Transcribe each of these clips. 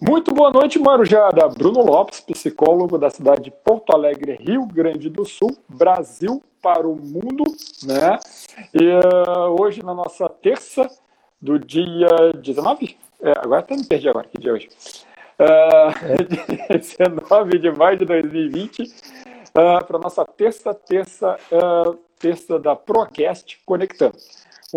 Muito boa noite, Marujada. Bruno Lopes, psicólogo da cidade de Porto Alegre, Rio Grande do Sul, Brasil para o mundo, né? E uh, hoje, na nossa terça do dia 19, é, agora até me perdi agora, que dia é hoje? Uh, 19 de maio de 2020, uh, para nossa terça, terça, uh, terça da Procast Conectando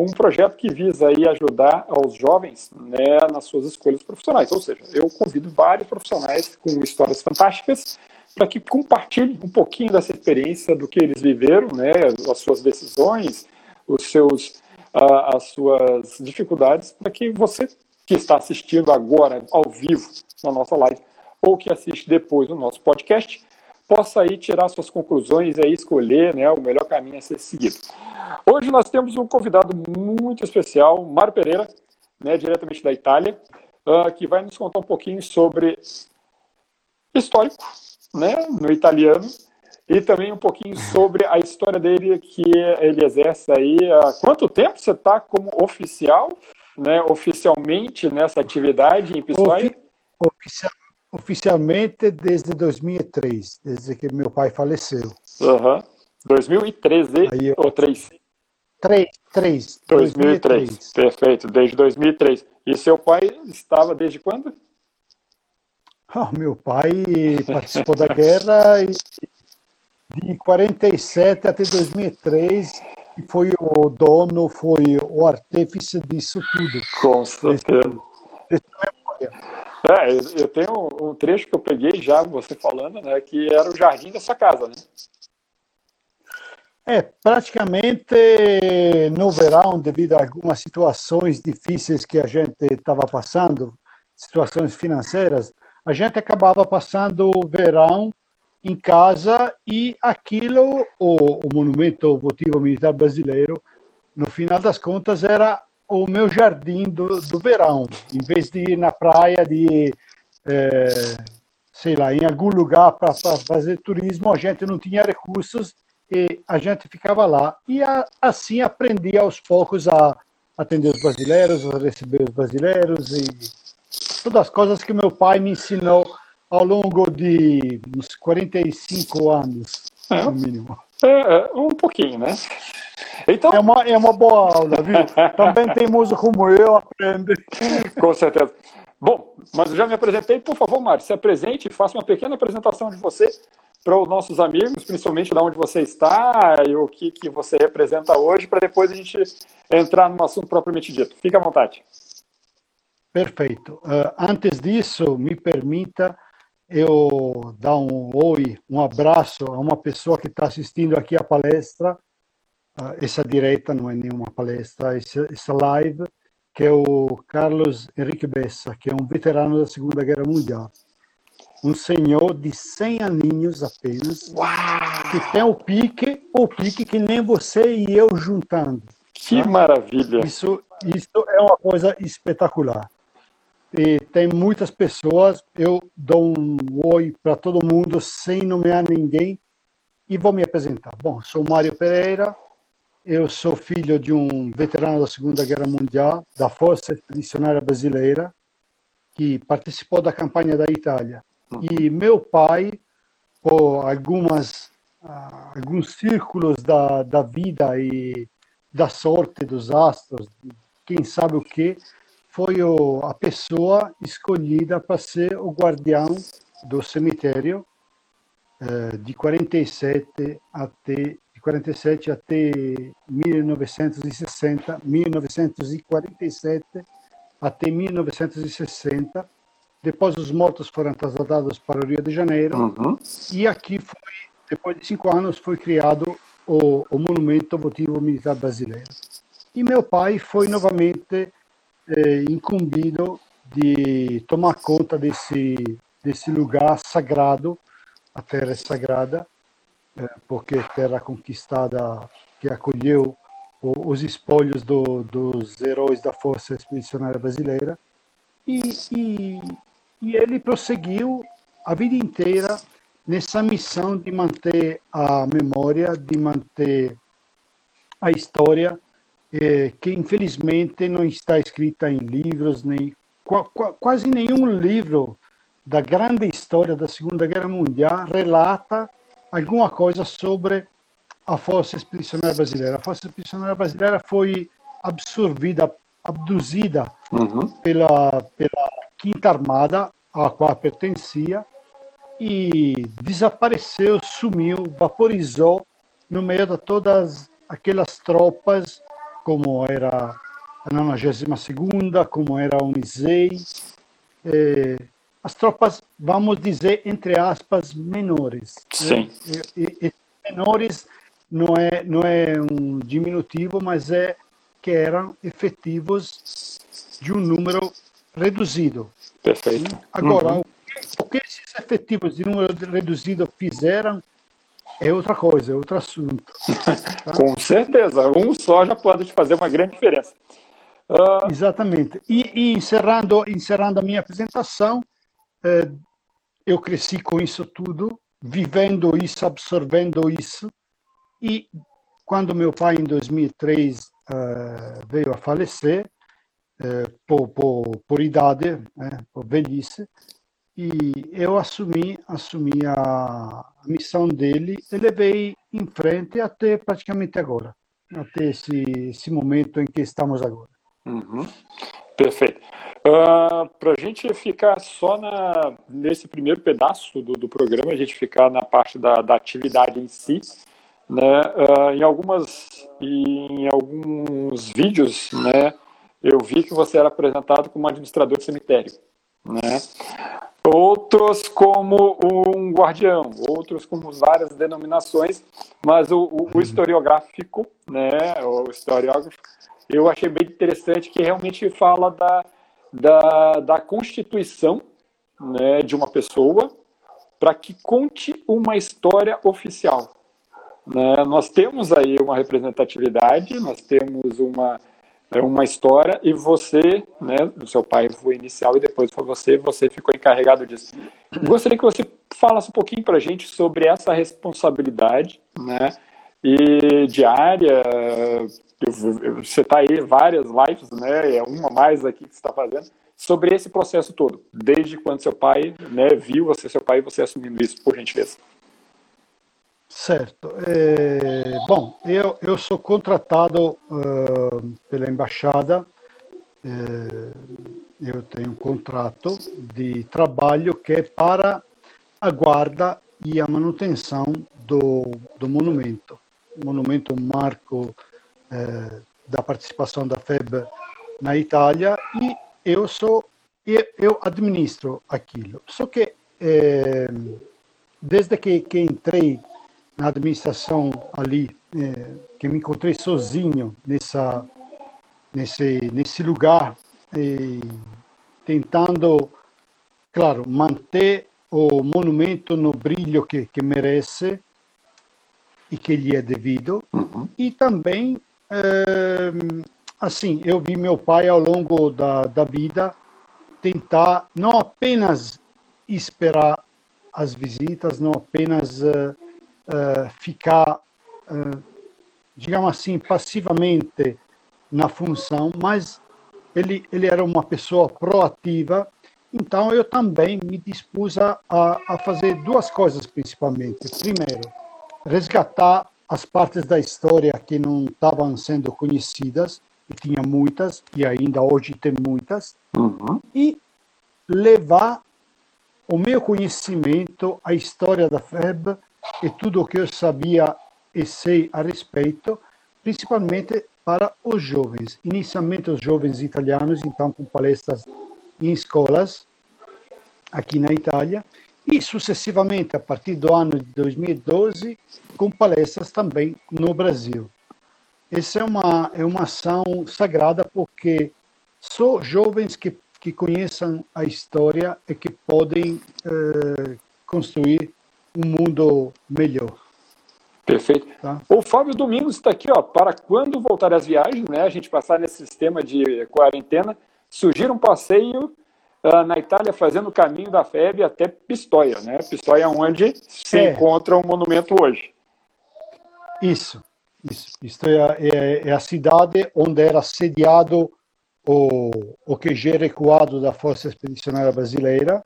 um projeto que visa aí ajudar aos jovens né, nas suas escolhas profissionais. Ou seja, eu convido vários profissionais com histórias fantásticas para que compartilhem um pouquinho dessa experiência do que eles viveram, né, as suas decisões, os seus, uh, as suas dificuldades, para que você que está assistindo agora ao vivo na nossa live ou que assiste depois no nosso podcast possa aí tirar suas conclusões e escolher né, o melhor caminho a ser seguido. Hoje nós temos um convidado muito especial, Mário Pereira, né, diretamente da Itália, uh, que vai nos contar um pouquinho sobre histórico, né, no italiano, e também um pouquinho sobre a história dele que ele exerce aí. Há quanto tempo você está como oficial, né, oficialmente nessa atividade em Pissoia? Oficial, oficialmente desde 2003, desde que meu pai faleceu. Uhum. 2013 Aí eu... ou 3? 3, 3. 2003. 2003. Perfeito, desde 2003. E seu pai estava desde quando? Oh, meu pai participou da guerra de 47 até 2003 e foi o dono, foi o artífice disso tudo. Com certeza. Esse, esse é, eu tenho um trecho que eu peguei já, você falando, né, que era o jardim dessa casa, né? É, praticamente no verão, devido a algumas situações difíceis que a gente estava passando, situações financeiras, a gente acabava passando o verão em casa e aquilo, o, o Monumento Votivo Militar Brasileiro, no final das contas, era o meu jardim do, do verão. Em vez de ir na praia, de é, sei lá, em algum lugar para fazer turismo, a gente não tinha recursos e a gente ficava lá e a, assim aprendi aos poucos a atender os brasileiros, a receber os brasileiros e todas as coisas que meu pai me ensinou ao longo de uns 45 anos, é, no mínimo. É, é, um pouquinho, né? Então... É, uma, é uma boa aula, viu? Também tem música como eu, aprende. Com certeza. Bom, mas eu já me apresentei. Por favor, Mário, se apresente e faça uma pequena apresentação de você para os nossos amigos, principalmente de onde você está e o que, que você representa hoje, para depois a gente entrar no assunto propriamente dito. Fique à vontade. Perfeito. Uh, antes disso, me permita eu dar um oi, um abraço a uma pessoa que está assistindo aqui a palestra, uh, essa direita não é nenhuma palestra, essa, essa live, que é o Carlos Henrique Bessa, que é um veterano da Segunda Guerra Mundial um senhor de 100 aninhos apenas, Uau! que tem o pique, o pique que nem você e eu juntando. Que tá? maravilha! Isso, isso é uma coisa espetacular. E tem muitas pessoas, eu dou um oi para todo mundo sem nomear ninguém e vou me apresentar. Bom, sou Mário Pereira, eu sou filho de um veterano da Segunda Guerra Mundial, da Força Expedicionária Brasileira, que participou da campanha da Itália. E meu pai, por algumas, uh, alguns círculos da, da vida e da sorte dos astros, quem sabe o que, foi o, a pessoa escolhida para ser o guardião do cemitério uh, de 47 até de 47 até 1960, 1947 até 1960 depois os mortos foram trasladados para o Rio de Janeiro uhum. e aqui foi, depois de cinco anos, foi criado o, o Monumento Votivo Militar Brasileiro. E meu pai foi novamente eh, incumbido de tomar conta desse desse lugar sagrado, a terra é sagrada, eh, porque é terra conquistada que acolheu os espólios do, dos heróis da Força Expedicionária Brasileira. E, e, e ele prosseguiu a vida inteira nessa missão de manter a memória, de manter a história, eh, que infelizmente não está escrita em livros nem quase nenhum livro da grande história da Segunda Guerra Mundial relata alguma coisa sobre a Força Expedicionária Brasileira. A Força Expedicionária Brasileira foi absorvida, abduzida uhum. pela, pela Quinta Armada, a qual pertencia, e desapareceu, sumiu, vaporizou no meio de todas aquelas tropas, como era a 92ª, como era a Unisei, eh, as tropas, vamos dizer, entre aspas, menores. Sim. Né? E, e, menores não é, não é um diminutivo, mas é que eram efetivos de um número reduzido. Perfeito. Agora, uhum. o que esses efetivos de número reduzido fizeram é outra coisa, é outro assunto. Tá? Com certeza, um só já pode fazer uma grande diferença. Uh... Exatamente. E, e, encerrando, encerrando a minha apresentação, eh, eu cresci com isso tudo, vivendo isso, absorvendo isso, e quando meu pai, em 2003, uh, veio a falecer, uh, por, por, por, idade, né, por velhice, e eu assumi, assumi a, missão dele e levei em frente até praticamente agora, até esse, esse momento em que estamos agora. Uhum. Perfeito. Uh, ah, Para a gente ficar só na, nesse primeiro pedaço do, do programa, a gente ficar na parte da, da atividade em si, né? Uh, em algumas em alguns vídeos, né, eu vi que você era apresentado como administrador de cemitério, né? Outros como um guardião, outros como várias denominações, mas o, o, o historiográfico, né, o historiógrafo, eu achei bem interessante que realmente fala da, da, da constituição né, de uma pessoa para que conte uma história oficial. Né? Nós temos aí uma representatividade, nós temos uma, é, uma história, e você, né, o seu pai foi inicial e depois foi você, você ficou encarregado disso. Gostaria que você falasse um pouquinho para a gente sobre essa responsabilidade, né, e diária, você está aí várias lives, né, é uma mais aqui que você está fazendo, sobre esse processo todo, desde quando seu pai né, viu você, seu pai, você assumindo isso, por gentileza. Certo. É, bom, eu, eu sou contratado uh, pela embaixada. É, eu tenho um contrato de trabalho que é para a guarda e a manutenção do, do monumento. O monumento marco é, da participação da FEB na Itália e eu sou eu, eu administro aquilo. Só que é, desde que, que entrei na administração ali, é, que me encontrei sozinho nessa, nesse, nesse lugar, e tentando, claro, manter o monumento no brilho que, que merece e que lhe é devido, uhum. e também, é, assim, eu vi meu pai ao longo da, da vida tentar não apenas esperar as visitas, não apenas uh, uh, ficar, uh, digamos assim, passivamente na função, mas ele, ele era uma pessoa proativa, então eu também me dispus a, a fazer duas coisas principalmente. Primeiro, resgatar as partes da história que não estavam sendo conhecidas, e tinha muitas, e ainda hoje tem muitas, uhum. e levar o meu conhecimento, a história da FEB e tudo o que eu sabia e sei a respeito, principalmente para os jovens. Inicialmente os jovens italianos, então com palestras em escolas aqui na Itália, e sucessivamente, a partir do ano de 2012, com palestras também no Brasil. Essa é uma, é uma ação sagrada porque só jovens que, que conheçam a história e que podem eh, construir um mundo melhor. Perfeito. Tá? O Fábio Domingos está aqui, ó, para quando voltar às viagens, né, a gente passar nesse sistema de quarentena, surgir um passeio uh, na Itália fazendo o caminho da FEB até Pistoia, né? Pistoia é onde se é. encontra o um monumento hoje. Isso, isso. Pistoia é, é, a cidade onde era sediado o, o QG recuado da Força Expedicionária Brasileira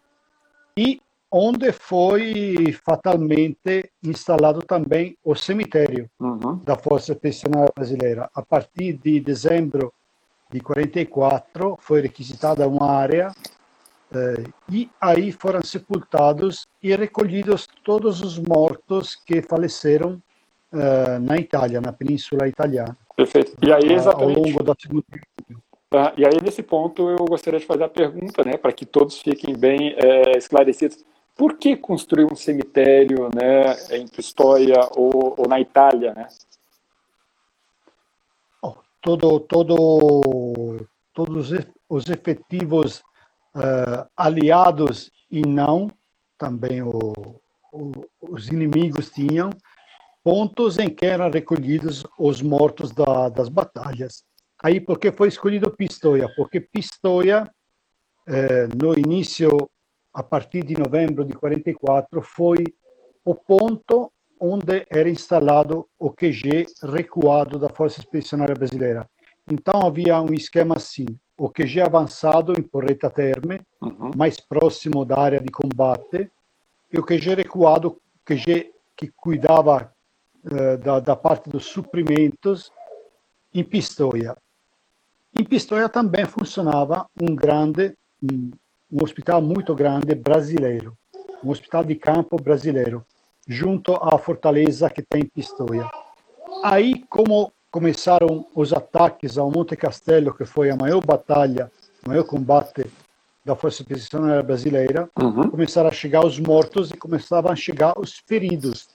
e onde foi fatalmente instalado também o cemitério uhum. da Força Expedicionária Brasileira. A partir de dezembro de 44 foi requisitada uma área eh, e aí foram sepultados e recolhidos todos os mortos que faleceram eh, na Itália, na Península Italiana. Perfeito. E aí exatamente ao longo da Segunda Guerra. e aí nesse ponto eu gostaria de fazer a pergunta, né, para que todos fiquem bem é, esclarecidos. Por que construir um cemitério, né, em Pistoia ou, ou na Itália, né? Todo, todo, todos os efetivos uh, aliados e não, também o, o, os inimigos tinham, pontos em que eram recolhidos os mortos da, das batalhas. Aí, porque foi escolhido Pistoia? Porque Pistoia, eh, no início, a partir de novembro de 44, foi o ponto onde era instalado o QG recuado da Força Expedicionária Brasileira. Então havia um esquema assim: o QG avançado em Porreta Terme, uhum. mais próximo da área de combate, e o QG recuado, o QG que cuidava uh, da, da, parte dos suprimentos, em Pistoia. Em Pistoia também funcionava um grande, um, um hospital muito grande brasileiro, um hospital de campo brasileiro, junto à fortaleza que tem em Pistoia. Aí, como começaram os ataques ao Monte Castelo, que foi a maior batalha, o maior combate da Força Expedicionária Brasileira, uhum. começaram a chegar os mortos e começavam a chegar os feridos,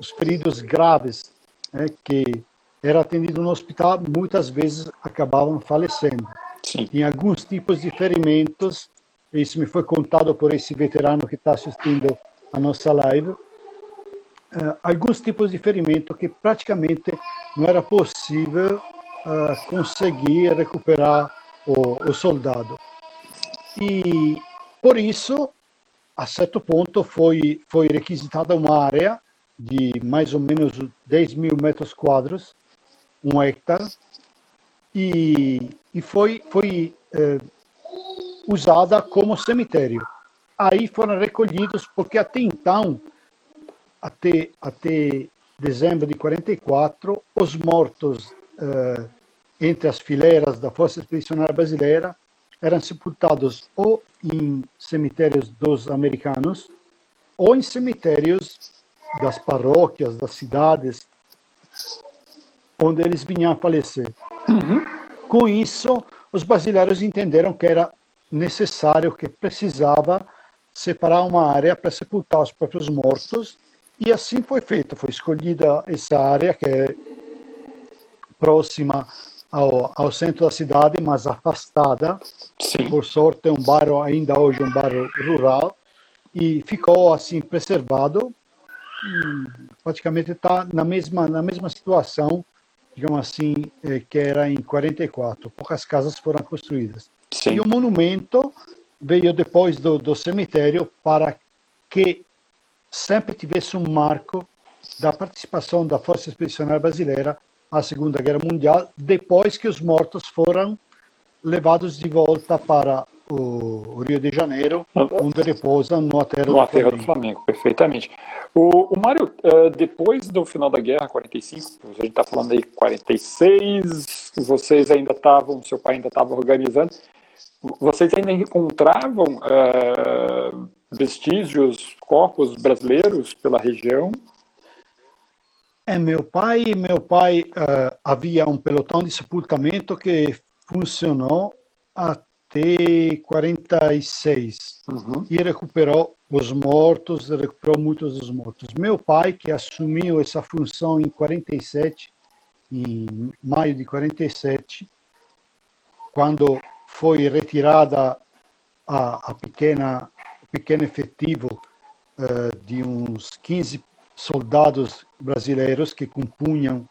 os feridos graves, né, que era atendido no hospital, muitas vezes acabavam falecendo. Sim. Em alguns tipos de ferimentos, isso me foi contado por esse veterano que está assistindo a nossa live, uh, alguns tipos de ferimento que praticamente não era possível uh, conseguir recuperar o, o soldado. E por isso, a certo ponto, foi, foi requisitada uma área de mais ou menos 10 mil metros quadrados, um hectare, e, e foi, foi eh, usada como cemitério. Aí foram recolhidos, porque até então até, até dezembro de 44, os mortos uh, entre as fileiras da Força Expedicionária Brasileira eram sepultados ou em cemitérios dos americanos ou em cemitérios das paróquias, das cidades, onde eles vinham a falecer. Uhum. Com isso, os brasileiros entenderam que era necessário, que precisava separar uma área para sepultar os próprios mortos e assim foi feito, foi escolhida essa área que é próxima ao, ao centro da cidade, mas afastada. Sim. Por sorte, é um bairro, ainda hoje um bairro rural, e ficou assim preservado. praticamente está na mesma, na mesma situação, digamos assim, eh, que era em 44. Poucas casas foram construídas. Sim. E o monumento veio depois do, do cemitério para que sempre tivesse um marco da participação da Força Expedicionária Brasileira à Segunda Guerra Mundial, depois que os mortos foram levados de volta para o Rio de Janeiro, onde repousam no aterro, no aterro do, Flamengo. do Flamengo. Perfeitamente. O, o Mário, uh, depois do final da guerra, 45, a gente está falando aí 46, vocês ainda estavam, seu pai ainda estava organizando, vocês ainda encontravam uh, vestígios, corpos brasileiros pela região? É, meu pai, meu pai uh, havia um pelotão de sepultamento que funcionou até 46 uhum. e recuperou os mortos, recuperou muitos dos mortos. Meu pai, que assumiu essa função em 47, em maio de 47, quando foi retirada a, a pequena pequeno efetivo uh, de uns 15 soldados brasileiros que compunham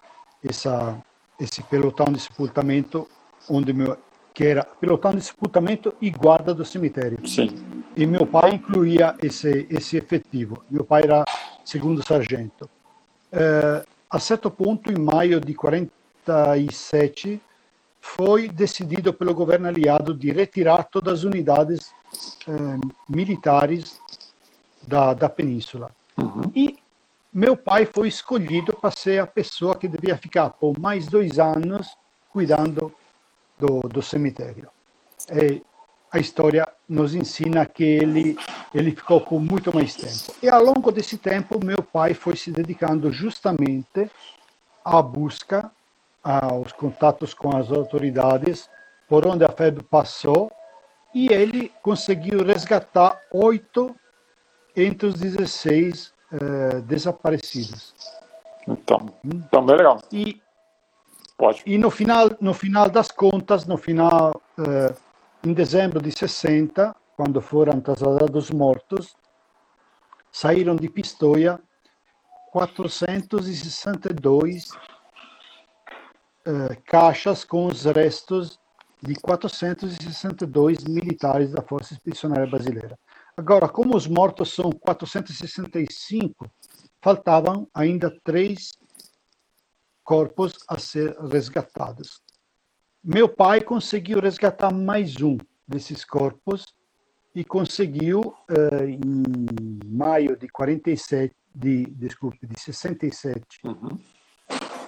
essa, esse pelotão de sepultamento, onde meu, que era pelotão de sepultamento e guarda do cemitério. Sim. E meu pai incluía esse, esse efetivo. Meu pai era segundo sargento. Uh, a certo ponto, em maio de 47, foi decidido pelo governo aliado de retirar todas as unidades eh, militares da, da península. Uhum. E meu pai foi escolhido para ser a pessoa que devia ficar por mais dois anos cuidando do, do cemitério. E a história nos ensina que ele ele ficou por muito mais tempo. E ao longo desse tempo, meu pai foi se dedicando justamente à busca, aos contatos com as autoridades, por onde a febre passou, e ele conseguiu resgatar oito entre os 16 eh, desaparecidos. Então, então bem legal. E, Pode. E no final, no final das contas, no final, eh, em dezembro de 60, quando foram trasladados mortos, saíram de Pistoia 462 eh, caixas com os restos de 462 militares da Força Expedicionária Brasileira. Agora, como os mortos são 465, faltavam ainda três corpos a ser resgatados. Meu pai conseguiu resgatar mais um desses corpos e conseguiu, uh, em maio de 47, de, desculpe, de 67, uhum.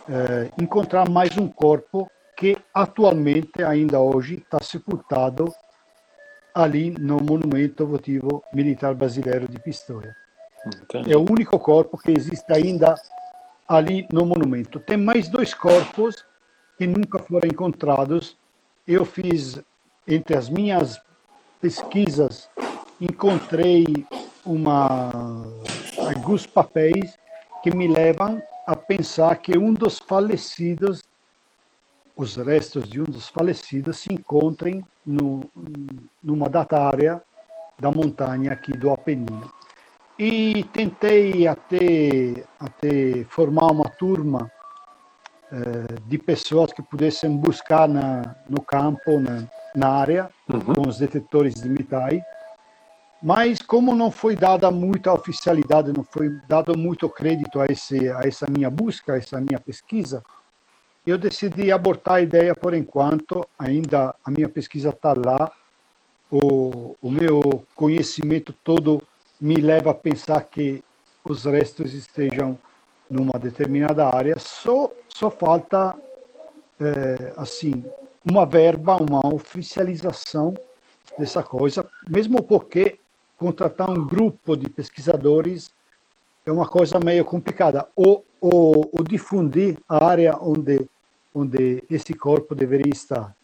Uh, encontrar mais um corpo que atualmente, ainda hoje, está sepultado ali no Monumento Votivo Militar Brasileiro de Pistoia. Entendi. É o único corpo que existe ainda ali no monumento. Tem mais dois corpos que nunca foram encontrados. Eu fiz, entre as minhas pesquisas, encontrei uma, alguns papéis que me levam a pensar que um dos falecidos, os restos de um dos falecidos, se encontrem no, numa datária da montanha aqui do Apenino. E tentei até, até formar uma turma eh, de pessoas que pudessem buscar na, no campo, na, na área, uhum. com os detectores de metais. Mas como não foi dada muita oficialidade, não foi dado muito crédito a, esse, a essa minha busca, a essa minha pesquisa, eu decidi abortar a ideia por enquanto. Ainda a minha pesquisa está lá, o, o meu conhecimento todo me leva a pensar que os restos estejam numa determinada área. Só, só falta, é, assim, uma verba, uma oficialização dessa coisa, mesmo porque contratar um grupo de pesquisadores é uma coisa meio complicada. Ou, ou, ou difundir a área onde, onde esse corpo deveria estar.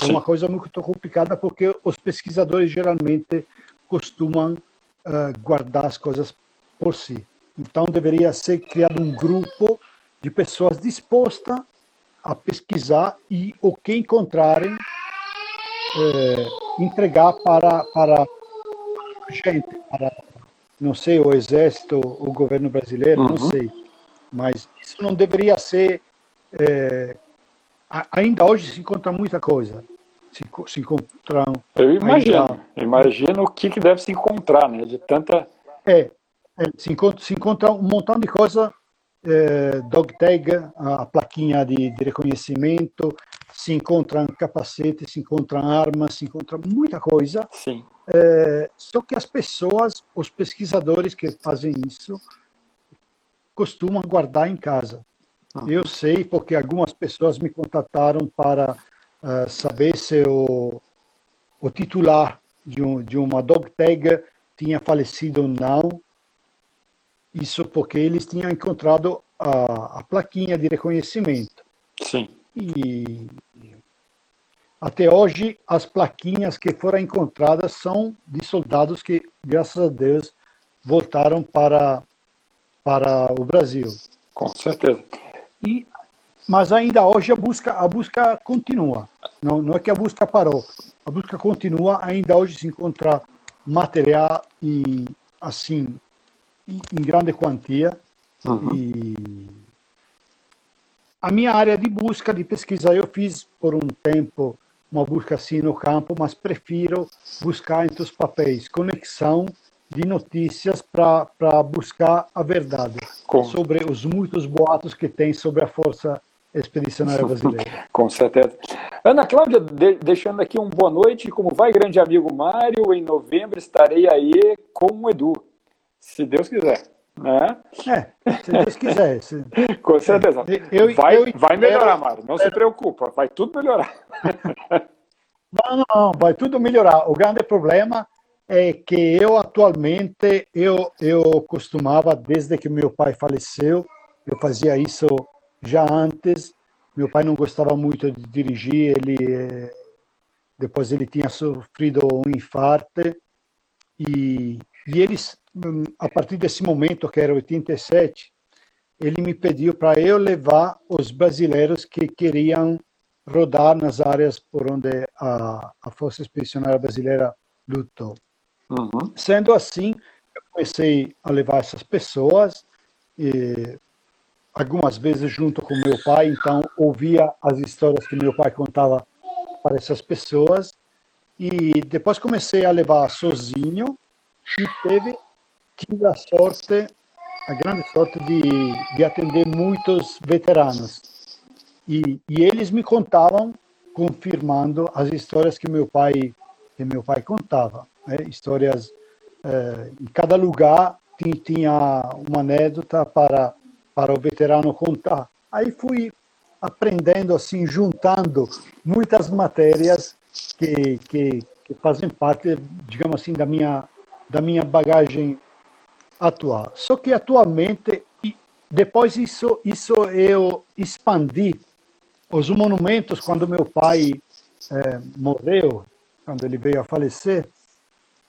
É uma coisa muito complicada porque os pesquisadores geralmente costumam uh, guardar as coisas por si. Então, deveria ser criado um grupo de pessoas dispostas a pesquisar e o que encontrarem entregar para, para gente, para, não sei, o exército, o governo brasileiro, uhum. não sei. Mas isso não deveria ser. É, ainda hoje se encontra muita coisa. Se, se encontram. Eu imagino. Ainda... Imagino o que, que deve se encontrar, né? De tanta. É, é, se, encontra, se encontra um montão de coisa, é, dog tag, a plaquinha de, de, reconhecimento, se encontram capacetes, se encontram armas, se encontra muita coisa. Sim. É, só que as pessoas, os pesquisadores que fazem isso, costumam guardar em casa. Uhum. Eu sei porque algumas pessoas me contataram para uh, saber se o, o titular de, um, de uma dog tag tinha falecido ou não. Isso porque eles tinham encontrado a, a plaquinha de reconhecimento. Sim. E até hoje, as plaquinhas que foram encontradas são de soldados que, graças a Deus, voltaram para, para o Brasil. Com certeza. E, mas ainda hoje a busca, a busca continua. Não, não é que a busca parou. A busca continua. Ainda hoje se encontra material e assim em grande quantia. Uhum. E a minha área de busca, de pesquisa, eu fiz por um tempo uma busca assim no campo, mas prefiro buscar entre os papéis, conexão de notícias para buscar a verdade Com... sobre os muitos boatos que tem sobre a Força expedicionária brasileira. Com certeza. Ana Cláudia, de, deixando aqui um boa noite. Como vai, grande amigo Mário? Em novembro estarei aí com o Edu, se Deus quiser. Né? É, se Deus quiser. Se... Com certeza. Eu, vai, eu vai melhorar, Mário. Não se preocupa, vai tudo melhorar. Não, não, vai tudo melhorar. O grande problema é que eu atualmente eu eu costumava desde que meu pai faleceu, eu fazia isso já antes. Meu pai não gostava muito de dirigir, ele depois ele tinha sofrido um infarto e, e eles a partir desse momento que era 87, ele me pediu para eu levar os brasileiros que queriam rodar nas áreas por onde a, a Força Expedicionária Brasileira lutou. Uhum. Sendo assim, eu comecei a levar essas pessoas, e, algumas vezes junto com meu pai, então ouvia as histórias que meu pai contava para essas pessoas, e depois comecei a levar sozinho, e teve, tive a sorte, a grande sorte de, de atender muitos veteranos. E, e eles me contavam, confirmando as histórias que meu pai que meu pai contava né? histórias é, em cada lugar tinha, tinha uma anedota para para o veterano contar. Aí fui aprendendo assim, juntando muitas matérias que, que, que fazem parte, digamos assim, da minha da minha bagagem atual. Só que atualmente depois isso isso eu expandi os monumentos quando meu pai é, morreu, quando ele veio a falecer,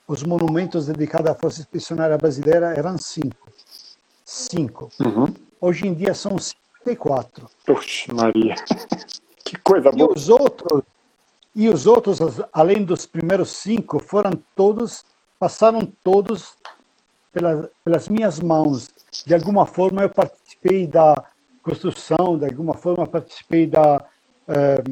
os monumentos dedicados à Força Expedicionária Brasileira eram cinco. Cinco. Uhum. Hoje em dia são 54. Puxa, Maria. Que coisa boa. E os outros, e os outros, além dos primeiros cinco, foram todos, passaram todos pelas, pelas minhas mãos. De alguma forma eu participei da construção, de alguma forma participei da, eh,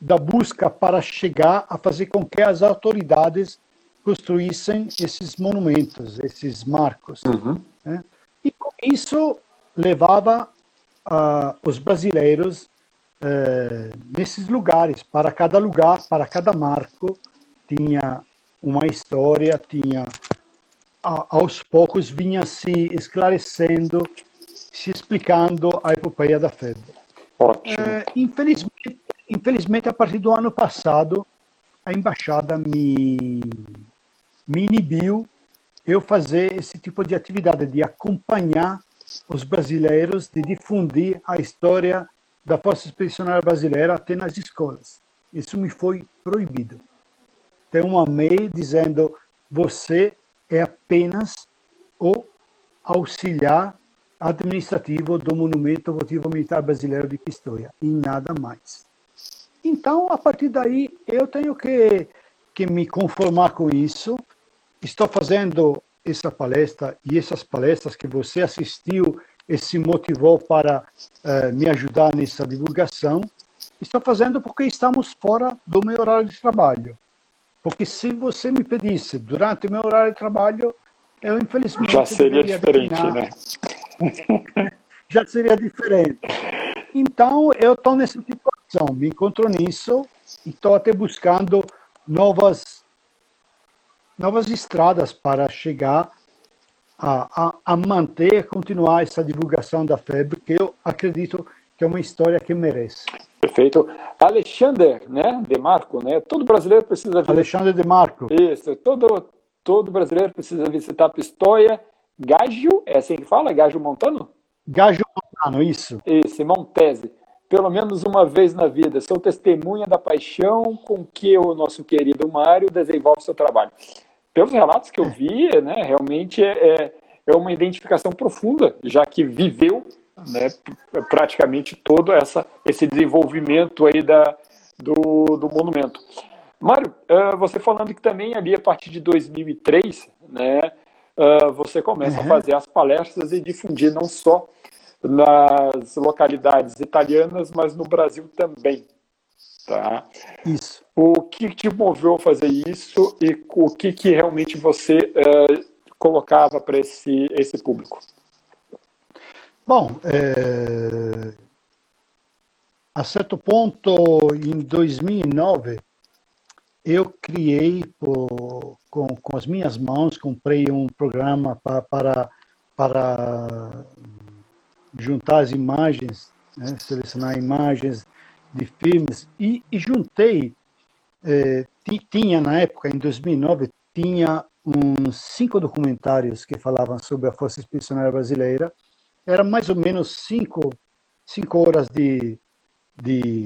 da busca para chegar a fazer com que as autoridades construíssem esses monumentos, esses marcos. Uhum. Né? E com isso levava uh, os brasileiros uh, nesses lugares. Para cada lugar, para cada marco, tinha uma história, tinha aos poucos vinha se esclarecendo, se explicando a epopeia da febre. Ótimo. Uh, infelizmente, infelizmente, a partir do ano passado, a embaixada me me inibiu eu fazer esse tipo de atividade, de acompanhar os brasileiros, de difundir a história da Força Expedicionária Brasileira até nas escolas. Isso me foi proibido. Tem uma MEI dizendo você é apenas o auxiliar administrativo do Monumento Votivo Militar Brasileiro de Pistoia e nada mais. Então, a partir daí, eu tenho que, que me conformar com isso estou fazendo essa palestra e essas palestras que você assistiu e se motivou para uh, me ajudar nessa divulgação, estou fazendo porque estamos fora do meu horário de trabalho. Porque se você me pedisse durante o meu horário de trabalho, eu infelizmente já seria diferente, né? já seria diferente. Então eu estou nessa situação, me encontro nisso e estou até buscando novas novas estradas para chegar a, a, a manter, continuar essa divulgação da febre, que eu acredito que é uma história que merece. Perfeito. Alexander, né, de Marco, né? Todo brasileiro precisa visitar. Alexandre de Marco. Isso. Todo todo brasileiro precisa visitar Pistoia. Gágio, é assim que fala? Gágio Montano? Gágio Montano, isso. Isso, Montese. Pelo menos uma vez na vida. Sou testemunha da paixão com que o nosso querido Mário desenvolve seu trabalho pelos relatos que eu vi, né, realmente é, é, é uma identificação profunda, já que viveu né, praticamente todo essa, esse desenvolvimento aí da, do, do monumento. Mário, uh, você falando que também ali a partir de 2003, né, uh, você começa uhum. a fazer as palestras e difundir não só nas localidades italianas, mas no Brasil também. Tá? Isso. O que te moveu a fazer isso e o que, que realmente você uh, colocava para esse, esse público? Bom, é... a certo ponto, em 2009, eu criei com, com as minhas mãos, comprei um programa para, para, para juntar as imagens, né, selecionar imagens de filmes e, e juntei, eh, tinha na época, em 2009, tinha uns cinco documentários que falavam sobre a Força Expedicionária Brasileira, era mais ou menos cinco, cinco horas de, de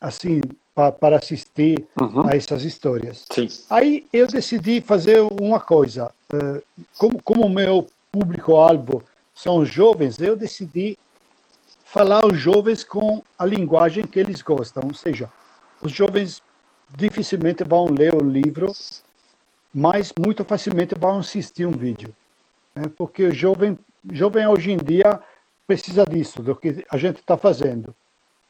assim, pa, para assistir uhum. a essas histórias. Sim. Aí eu decidi fazer uma coisa. Uh, como, como o meu público-alvo são jovens, eu decidi falar aos jovens com a linguagem que eles gostam. Ou seja, os jovens dificilmente vão ler o livro, mas muito facilmente vão assistir um vídeo. Né? Porque o jovem, jovem hoje em dia precisa disso, do que a gente está fazendo.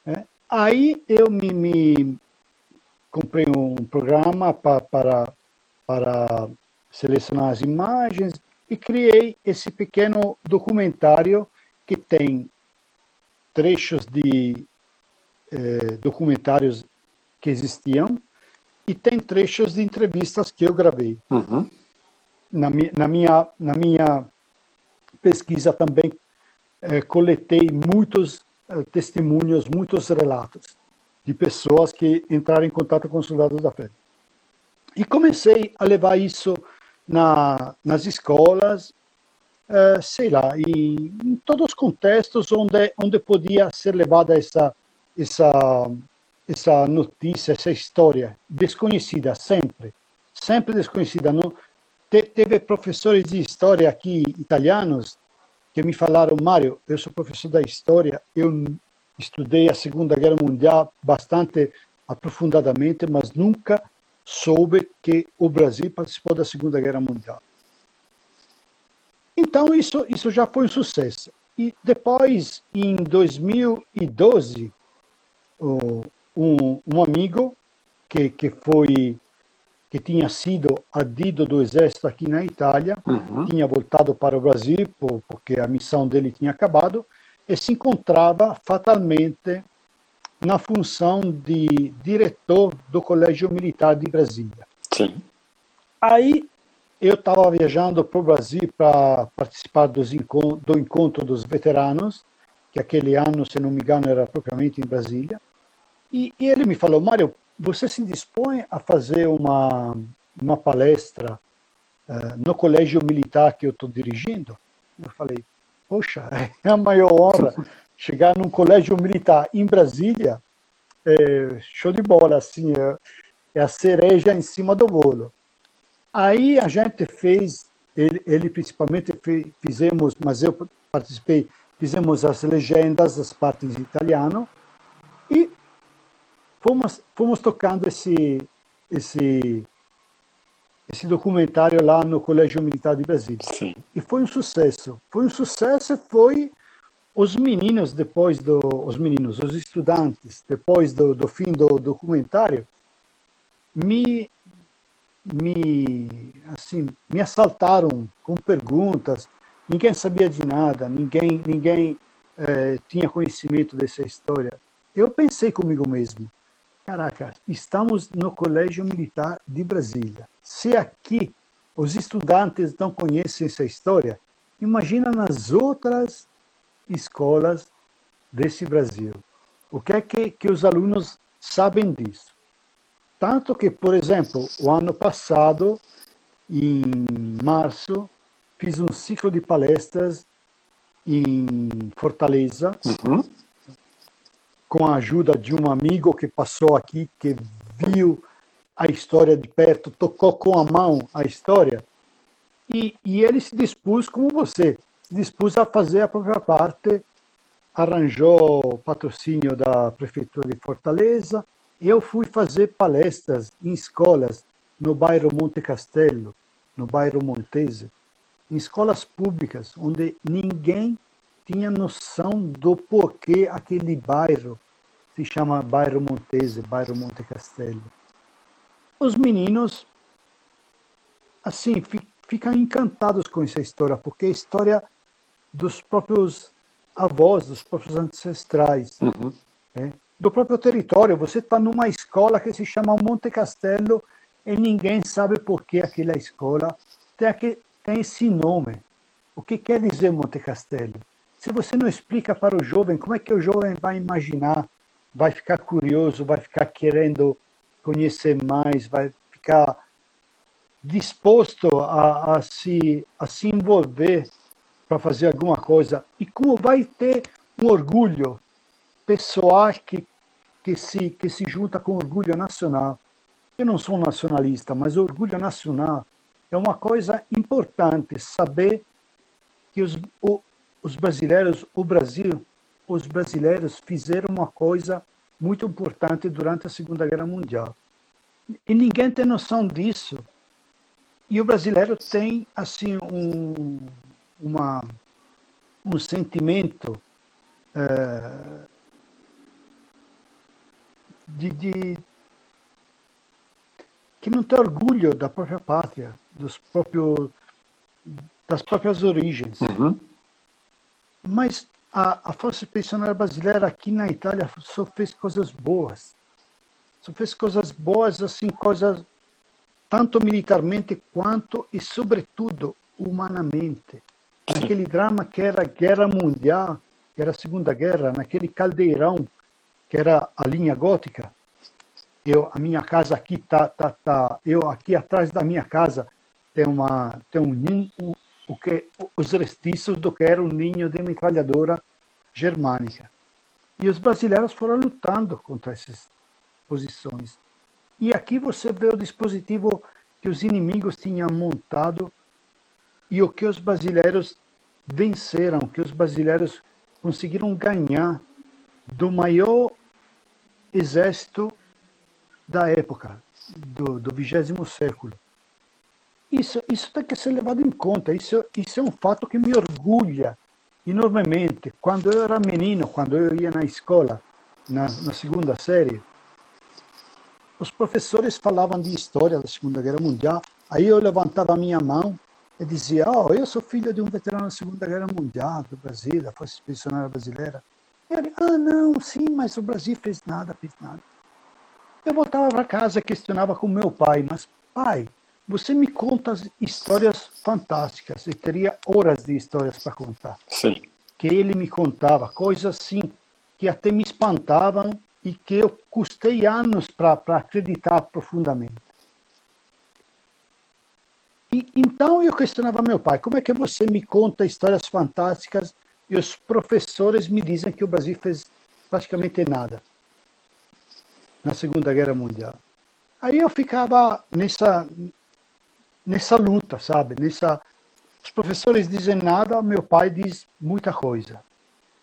Né? Aí eu me, me, comprei um programa pra, para, para selecionar as imagens e criei esse pequeno documentário que tem trechos de eh, documentários que existiam e tem trechos de entrevistas que eu gravei. Uhum. Na, na, minha, na minha pesquisa também eh, coletei muitos eh, testemunhos, muitos relatos de pessoas que entraram em contato com os soldados da fé. E comecei a levar isso na, nas escolas, eh, sei lá, e em todos os contextos onde, onde podia ser levada essa, essa, essa notícia, essa história desconhecida, sempre, sempre desconhecida. Não, te, teve professores de história aqui, italianos, que me falaram, Mário, eu sou professor da história, eu estudei a Segunda Guerra Mundial bastante aprofundadamente, mas nunca soube que o Brasil participou da Segunda Guerra Mundial. Então, isso, isso já foi um sucesso. E depois, em 2012, um, um amigo que, que foi que tinha sido adido do exército aqui na Itália, uhum. tinha voltado para o Brasil porque a missão dele tinha acabado e se encontrava fatalmente na função de diretor do Colégio Militar de Brasília. Sim. Aí eu estava viajando para o Brasil para participar dos do encontro dos veteranos, que aquele ano, se não me engano, era propriamente em Brasília. E, e ele me falou, Mário, você se dispõe a fazer uma, uma palestra uh, no colégio militar que eu estou dirigindo? Eu falei, poxa, é a maior honra chegar num colégio militar em Brasília, é, show de bola, assim, é, é, a cereja em cima do bolo. Aí a gente fez, ele, ele principalmente fez, fizemos, mas eu participei, fizemos as legendas das partes em italiano, e fomos, fomos tocando esse, esse, esse documentário lá no Colégio Militar de Brasília. Sim. E foi um sucesso. Foi um sucesso foi os meninos depois do os meninos, os estudantes depois do, do fim do documentário me me assim me assaltaram com perguntas. Ninguém sabia de nada, ninguém ninguém eh, tinha conhecimento dessa história. Eu pensei comigo mesmo, Caraca, estamos no Colégio Militar de Brasília. Se aqui os estudantes não conhecem essa história, imagina nas outras escolas desse Brasil. O que é que, que os alunos sabem disso? Tanto que, por exemplo, o ano passado, em março, fiz um ciclo de palestras em Fortaleza, uhum com a ajuda de um amigo que passou aqui, que viu a história de perto, tocou com a mão a história, e, e ele se dispôs, como você, se dispôs a fazer a própria parte, arranjou patrocínio da Prefeitura de Fortaleza, eu fui fazer palestras em escolas no bairro Monte Castelo, no bairro Montese, em escolas públicas, onde ninguém tinha noção do porquê aquele bairro se chama bairro Montese, bairro Monte Castelo. Os meninos, assim, ficam encantados com essa história, porque é a história dos próprios avós, dos próprios ancestrais, uhum. né? do próprio território. Você está numa escola que se chama Monte Castelo e ninguém sabe por que aquela escola tem, aqui, tem esse nome. O que quer dizer Monte Castelo? Se você não explica para o jovem, como é que o jovem vai imaginar, vai ficar curioso, vai ficar querendo conhecer mais, vai ficar disposto a, a, se, a se envolver para fazer alguma coisa e como vai ter um orgulho pessoal que, que, se, que se junta com orgulho nacional. Eu não sou nacionalista, mas orgulho nacional é uma coisa importante saber que os, os brasileiros, o Brasil, os brasileiros fizeram uma coisa muito importante durante a Segunda Guerra Mundial. E ninguém tem noção disso. E o brasileiro tem assim um, uma, um sentimento é, de, de, que não tem orgulho da própria pátria, dos próprios, das próprias origens. Uhum. Mas a, a Força Expedicionária Brasileira aqui na Itália só fez coisas boas. Só fez coisas boas, assim, coisas tanto militarmente quanto e, sobretudo, humanamente. Naquele drama que era a Guerra Mundial, que era a Segunda Guerra, naquele caldeirão que era a linha gótica. Eu, a minha casa aqui tá, tá, tá. Eu aqui atrás da minha casa tem uma tem um ninho, o que os restícios do que era um ninho de metralhadora germânica. E os brasileiros foram lutando contra essas posições. E aqui você vê o dispositivo que os inimigos tinham montado e o que os brasileiros venceram, que os brasileiros conseguiram ganhar do maior exército da época, do, do 20 século. Isso, isso tem que ser levado em conta, isso, isso é um fato que me orgulha enormemente. Quando eu era menino, quando eu ia na escola, na, na segunda série, os professores falavam de história da Segunda Guerra Mundial, aí eu levantava a minha mão e dizia, oh, eu sou filho de um veterano da Segunda Guerra Mundial, do Brasil, da Força Expedicionária Brasileira. Ele, ah, não, sim, mas o Brasil fez nada, fez nada. Eu voltava para casa questionava com meu pai, mas pai, você me conta histórias fantásticas, e teria horas de histórias para contar. Sim. Que ele me contava, coisas assim, que até me espantavam e que eu custei anos para acreditar profundamente. E, então eu questionava meu pai, como é que você me conta histórias fantásticas e os professores me dizem que o Brasil fez praticamente nada na Segunda Guerra Mundial. Aí eu ficava nessa nessa luta, sabe? Nessa os professores dizem nada, meu pai diz muita coisa,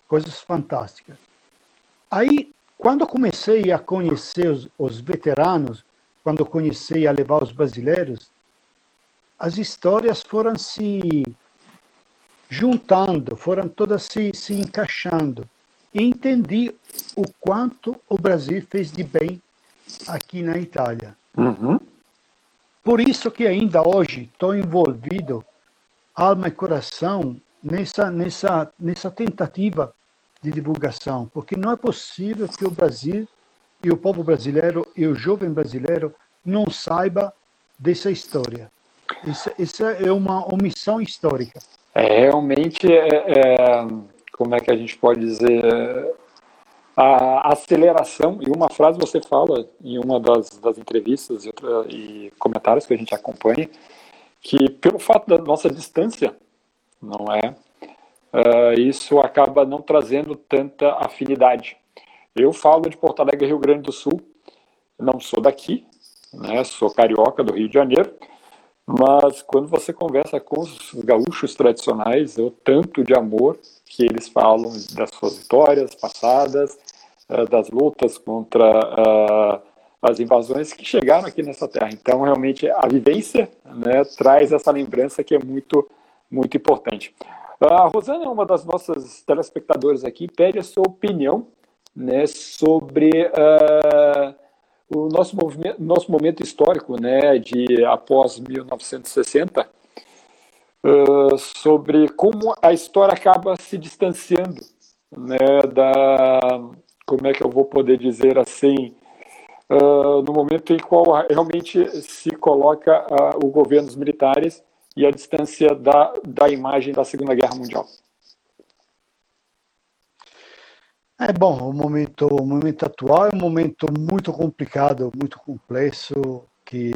coisas fantásticas. Aí quando comecei a conhecer os, os veteranos, quando comecei a levar os brasileiros, as histórias foram se juntando, foram todas se, se encaixando. E entendi o quanto o Brasil fez de bem aqui na Itália. Uhum. Por isso que ainda hoje estou envolvido, alma e coração, nessa, nessa, nessa tentativa de divulgação, porque não é possível que o Brasil e o povo brasileiro e o jovem brasileiro não saiba dessa história. Isso, é uma omissão histórica. É, realmente, é, é, como é que a gente pode dizer, a aceleração, e uma frase você fala em uma das, das entrevistas e, outra, e comentários que a gente acompanha, que pelo fato da nossa distância, não é? uh, isso acaba não trazendo tanta afinidade. Eu falo de Porto Alegre, Rio Grande do Sul, não sou daqui, né, sou carioca do Rio de Janeiro, mas quando você conversa com os gaúchos tradicionais, o tanto de amor que eles falam das suas vitórias passadas, das lutas contra uh, as invasões que chegaram aqui nessa terra. Então, realmente, a vivência né, traz essa lembrança que é muito, muito importante. A Rosana é uma das nossas telespectadoras aqui, pede a sua opinião né, sobre uh, o nosso, movimento, nosso momento histórico né, de após 1960, uh, sobre como a história acaba se distanciando né, da, como é que eu vou poder dizer assim, uh, no momento em qual realmente se coloca uh, o governo dos militares e a distância da, da imagem da Segunda Guerra Mundial. É bom, o momento, o momento atual é um momento muito complicado, muito complexo, que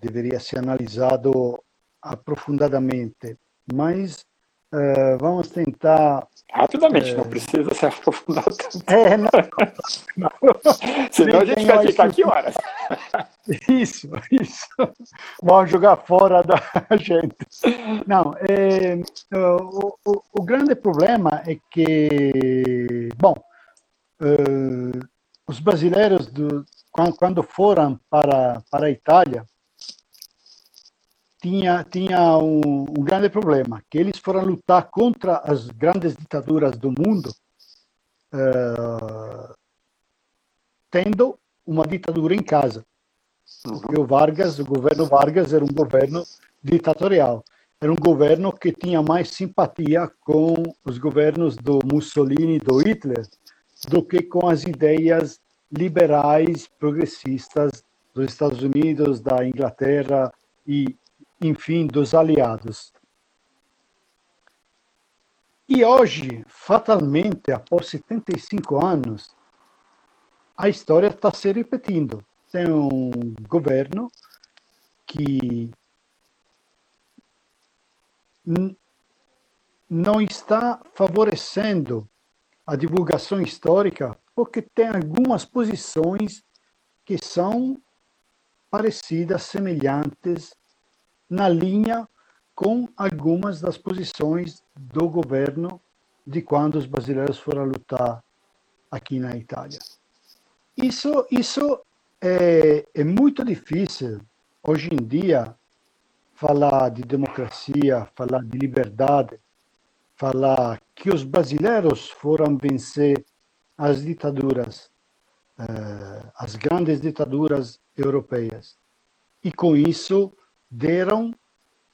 deveria ser analisado aprofundadamente. Mas uh, vamos tentar. Rapidamente, uh, não precisa se aprofundar tanto. É, não. não. Senão a gente vai ficar aqui horas. Isso, isso. Vamos jogar fora da gente. Não, é, o, o, o grande problema é que, bom, uh, os brasileiros, do, quando, quando, foram para, para a Itália, tinha, tinha um, um, grande problema, que eles foram lutar contra as grandes ditaduras do mundo, uh, tendo uma ditadura em casa. Porque o Vargas, o governo Vargas era um governo ditatorial. Era um governo que tinha mais simpatia com os governos do Mussolini e do Hitler do que com as ideias liberais progressistas dos Estados Unidos, da Inglaterra e, enfim, dos aliados. E hoje, fatalmente, após 75 anos, a história está se repetindo. Tem um governo que não está favorecendo a divulgação histórica porque tem algumas posições que são parecidas, semelhantes, na linha com algumas das posições do governo de quando os brasileiros foram lutar aqui na Itália. Isso, isso é, é muito difícil hoje em dia falar de democracia, falar de liberdade, falar que os brasileiros foram vencer as ditaduras, uh, as grandes ditaduras europeias. E com isso deram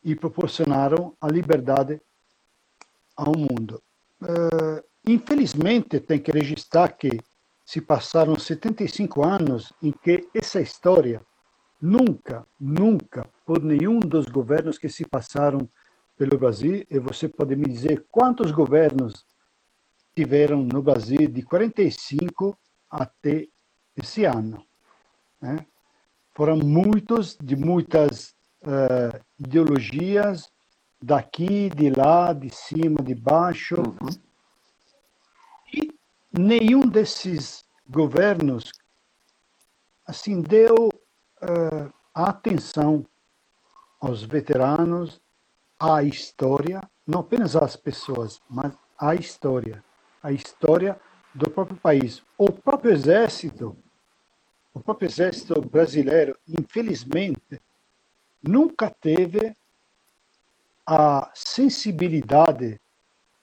e proporcionaram a liberdade ao mundo. Uh, infelizmente, tem que registrar que se passaram 75 anos em que essa história nunca, nunca, por nenhum dos governos que se passaram pelo Brasil e você pode me dizer quantos governos tiveram no Brasil de 45 até esse ano. Né? Foram muitos, de muitas uh, ideologias, daqui, de lá, de cima, de baixo. Uhum. E nenhum desses governos assim deu uh, atenção aos veteranos, a história, não apenas às pessoas, mas à história, a história do próprio país. O próprio exército, o próprio exército brasileiro, infelizmente, nunca teve a sensibilidade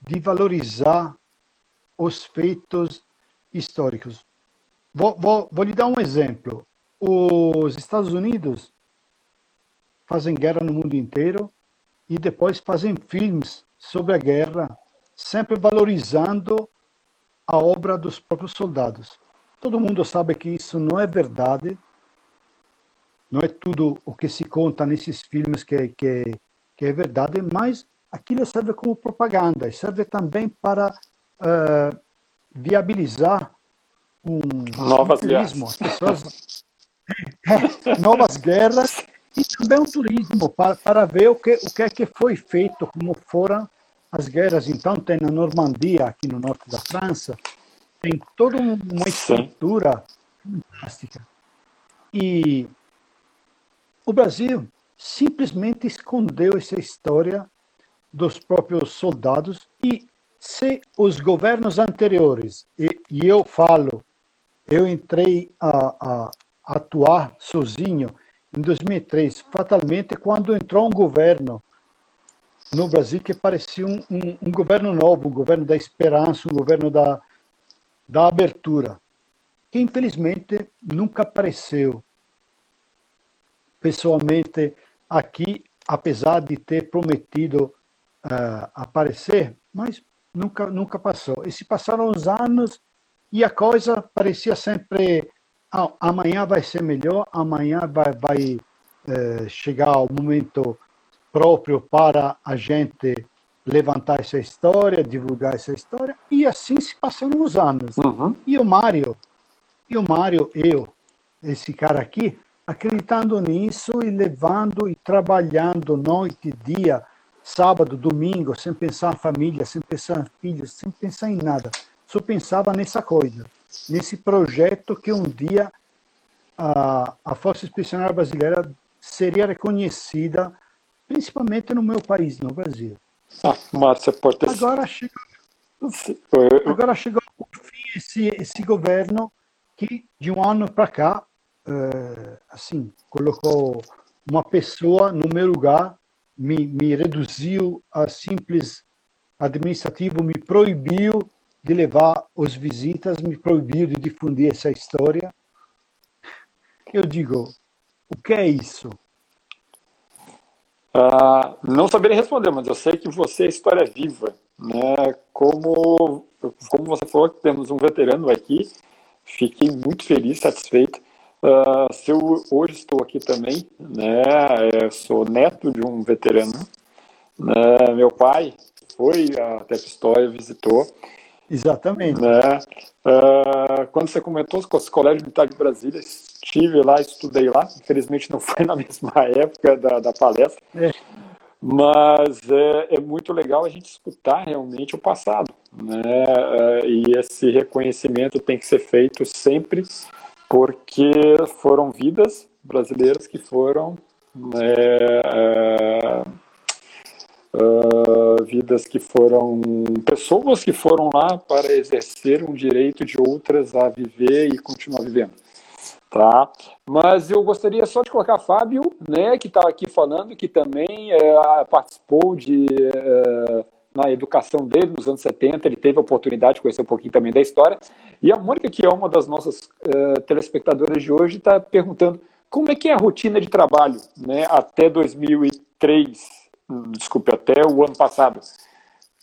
de valorizar os feitos históricos. Vou, vou, vou lhe dar um exemplo. Os Estados Unidos fazem guerra no mundo inteiro, e depois fazem filmes sobre a guerra, sempre valorizando a obra dos próprios soldados. Todo mundo sabe que isso não é verdade, não é tudo o que se conta nesses filmes que, que, que é verdade, mas aquilo serve como propaganda e serve também para uh, viabilizar um novas guerras. Pessoas, novas guerras e também o turismo, para, para ver o que, o que é que foi feito, como foram as guerras. Então, tem na Normandia, aqui no norte da França, tem toda uma estrutura Sim. fantástica. E o Brasil simplesmente escondeu essa história dos próprios soldados e se os governos anteriores, e, e eu falo, eu entrei a, a atuar sozinho em 2003, fatalmente, quando entrou um governo no Brasil que parecia um, um, um, governo novo, um governo da esperança, um governo da, da abertura, que infelizmente nunca apareceu pessoalmente aqui, apesar de ter prometido uh, aparecer, mas nunca, nunca passou. E se passaram os anos e a coisa parecia sempre ah, amanhã vai ser melhor, amanhã vai, vai eh, chegar o momento próprio para a gente levantar essa história, divulgar essa história, e assim se passaram os anos. Uhum. E o Mário, e o Mário, eu, esse cara aqui, acreditando nisso e levando e trabalhando noite e dia, sábado, domingo, sem pensar em família, sem pensar em filhos, sem pensar em nada. Só pensava nessa coisa, nesse projeto que um dia a, a Força Expedicionária Brasileira seria reconhecida, principalmente no meu país, no Brasil. Ah, Márcia, pode ter... Agora chegou, agora chegou por fim esse, esse governo que, de um ano para cá, uh, assim, colocou uma pessoa no meu lugar, me, me reduziu a simples administrativo, me proibiu de levar os visitas, me proibiu de difundir essa história. Eu digo, o que é isso? Uh, não saberia responder, mas eu sei que você é história viva. Né? Como, como você falou que temos um veterano aqui, fiquei muito feliz, satisfeito. Uh, se eu hoje estou aqui também, né, eu sou neto de um veterano. Né, meu pai foi até a História, visitou. Exatamente. Né, uh, quando você comentou com os colégios militares de Brasília, estive lá, estudei lá. Infelizmente não foi na mesma época da, da palestra. É. Mas é, é, muito legal a gente escutar realmente o passado. Né? É, e esse reconhecimento tem que ser feito sempre porque foram vidas brasileiras que foram é, uh, vidas que foram pessoas que foram lá para exercer um direito de outras a viver e continuar vivendo. Tá? Mas eu gostaria só de colocar Fábio, né, que está aqui falando, que também é, participou de é, na educação dele nos anos 70, ele teve a oportunidade de conhecer um pouquinho também da história. E a Mônica, que é uma das nossas uh, telespectadoras de hoje, está perguntando como é que é a rotina de trabalho né, até 2003, hum, desculpe, até o ano passado.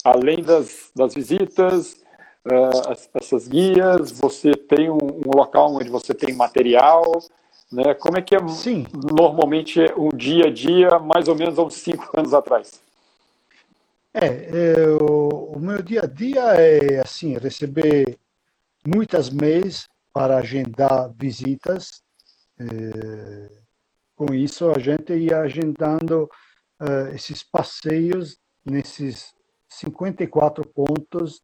Além das, das visitas, uh, essas guias, você tem um, um, local onde você tem material, né? Como é que é Sim. normalmente um dia a dia, mais ou menos há uns cinco anos atrás? É, é o, meu dia a dia é assim, receber muitas mails para agendar visitas. É, com isso, a gente ia agendando é, esses passeios nesses 54 pontos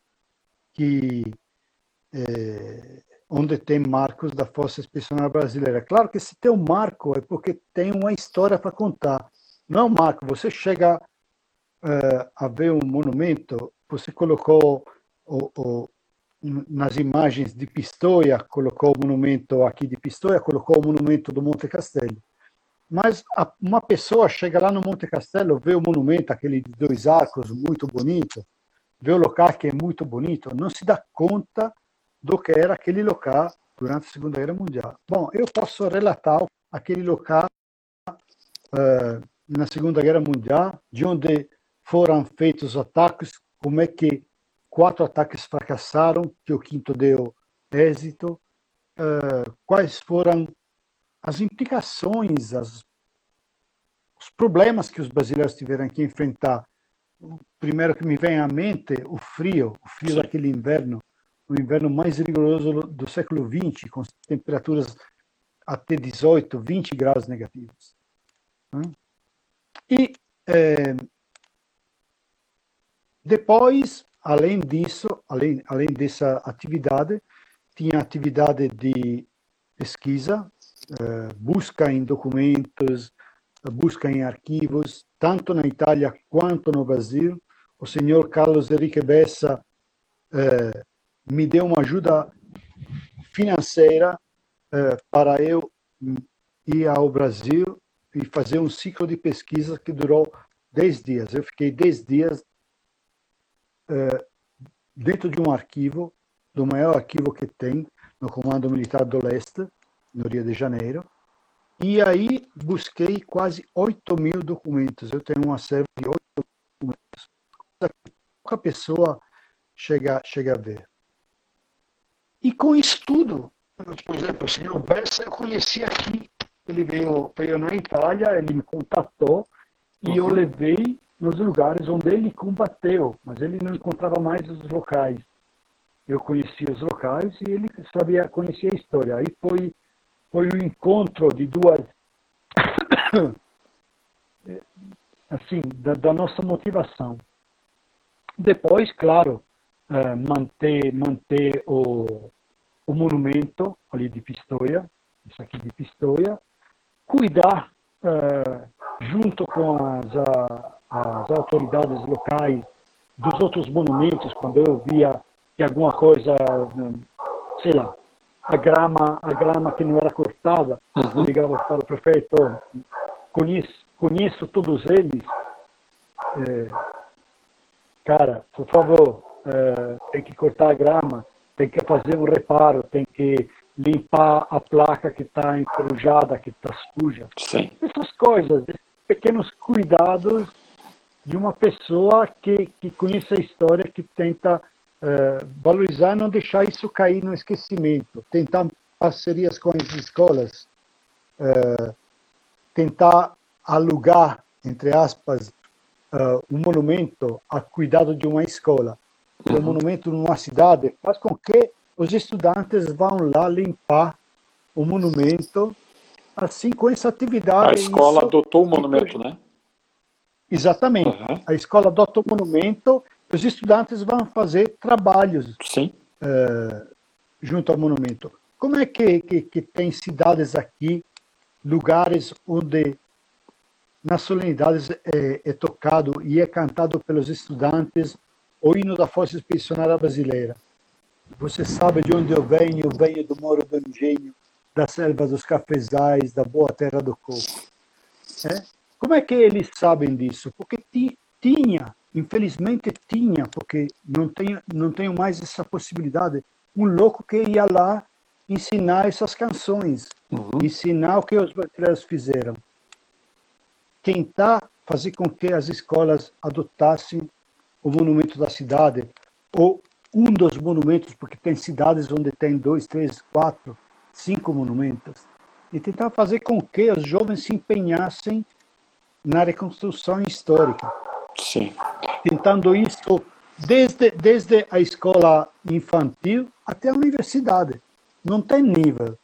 que é, onde tem marcos da Força Expedicionária Brasileira. Claro que se tem um marco é porque tem uma história para contar. Não é marco, você chega uh, haver um monumento, você colocou o, o, nas imagens de Pistoia, colocou o monumento aqui de Pistoia, colocou o monumento do Monte Castelo. Mas a, uma pessoa chega lá no Monte Castelo, vê o monumento, aquele de dois arcos, muito bonito, vê o local que é muito bonito, não se dá conta do que era aquele local durante a Segunda Guerra Mundial. Bom, eu posso relatar aquele local uh, na Segunda Guerra Mundial, de onde foram feitos ataques, como é que quatro ataques fracassaram, que o quinto deu êxito, uh, quais foram as implicações, as, os problemas que os brasileiros tiveram que enfrentar. O primeiro que me vem à mente, o frio, o frio Sim. daquele inverno, o inverno mais rigoroso do século XX, com temperaturas até 18, 20 graus negativos. E é, depois, além disso, além, além dessa atividade, tinha atividade de pesquisa, eh, busca em documentos, busca em arquivos, tanto na Itália quanto no Brasil. O senhor Carlos Henrique Bessa eh, me deu uma ajuda financeira eh, para eu ir ao Brasil e fazer um ciclo de pesquisa que durou 10 dias. Eu fiquei 10 dias é, dentro de um arquivo, do maior arquivo que tem no Comando Militar do Leste, no Rio de Janeiro, e aí busquei quase 8 mil documentos. Eu tenho um acervo de 8 documentos. Pouca pessoa chega, chega a ver. E com isso tudo, por exemplo, o senhor Bessa eu conheci aqui. Ele veio, veio na Itália, ele me contatou e eu levei nos lugares onde ele combateu, mas ele não encontrava mais os locais. Eu conhecia os locais e ele sabia, conhecia a história. Aí foi, foi o um encontro de duas, assim, da, da, nossa motivação. Depois, claro, uh, manter, manter o, o monumento ali de Pistoia, isso aqui de Pistoia, cuidar uh, junto com as, as autoridades locais dos outros monumentos, quando eu via que alguma coisa, sei lá, a grama, a grama que não era cortada, uhum. ligava para o prefeito, conheço, conheço todos eles, é, cara, por favor, é, tem que cortar a grama, tem que fazer um reparo, tem que limpar a placa que está enferrujada, que está suja. Sim. Essas coisas, pequenos cuidados de uma pessoa que, que conhece a história, que tenta uh, valorizar e não deixar isso cair no esquecimento. Tentar parcerias com as escolas, uh, tentar alugar, entre aspas, uh, um monumento a cuidado de uma escola. Uhum. Um monumento numa cidade faz com que os estudantes vão lá limpar o monumento, assim com essa atividade. A escola isso, adotou o monumento, né? Exatamente. Uhum. A escola adota o monumento, os estudantes vão fazer trabalhos uh, junto ao monumento. Como é que, que, que, tem cidades aqui, lugares onde nas solenidades é, é tocado e é cantado pelos estudantes o hino da Força Expedicionária Brasileira? Você sabe de onde eu venho? Eu venho do Moro do Engenho, da selva dos cafezais, da boa terra do coco. É? Como é que eles sabem disso? Porque tinha, infelizmente tinha, porque não tenho, não tenho mais essa possibilidade, um louco que ia lá ensinar essas canções, uhum. ensinar o que os brasileiros fizeram. Tentar fazer com que as escolas adotassem o monumento da cidade, ou um dos monumentos, porque tem cidades onde tem dois, três, quatro, cinco monumentos, e tentar fazer com que os jovens se empenhassem na reconstrução histórica. Sim. Tentando isso desde, desde a escola infantil até a universidade. Não tem nível.